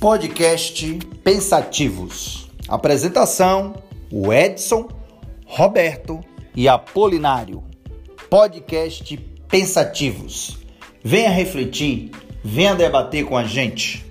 Podcast Pensativos. Apresentação: o Edson, Roberto e Apolinário. Podcast Pensativos. Venha refletir, venha debater com a gente.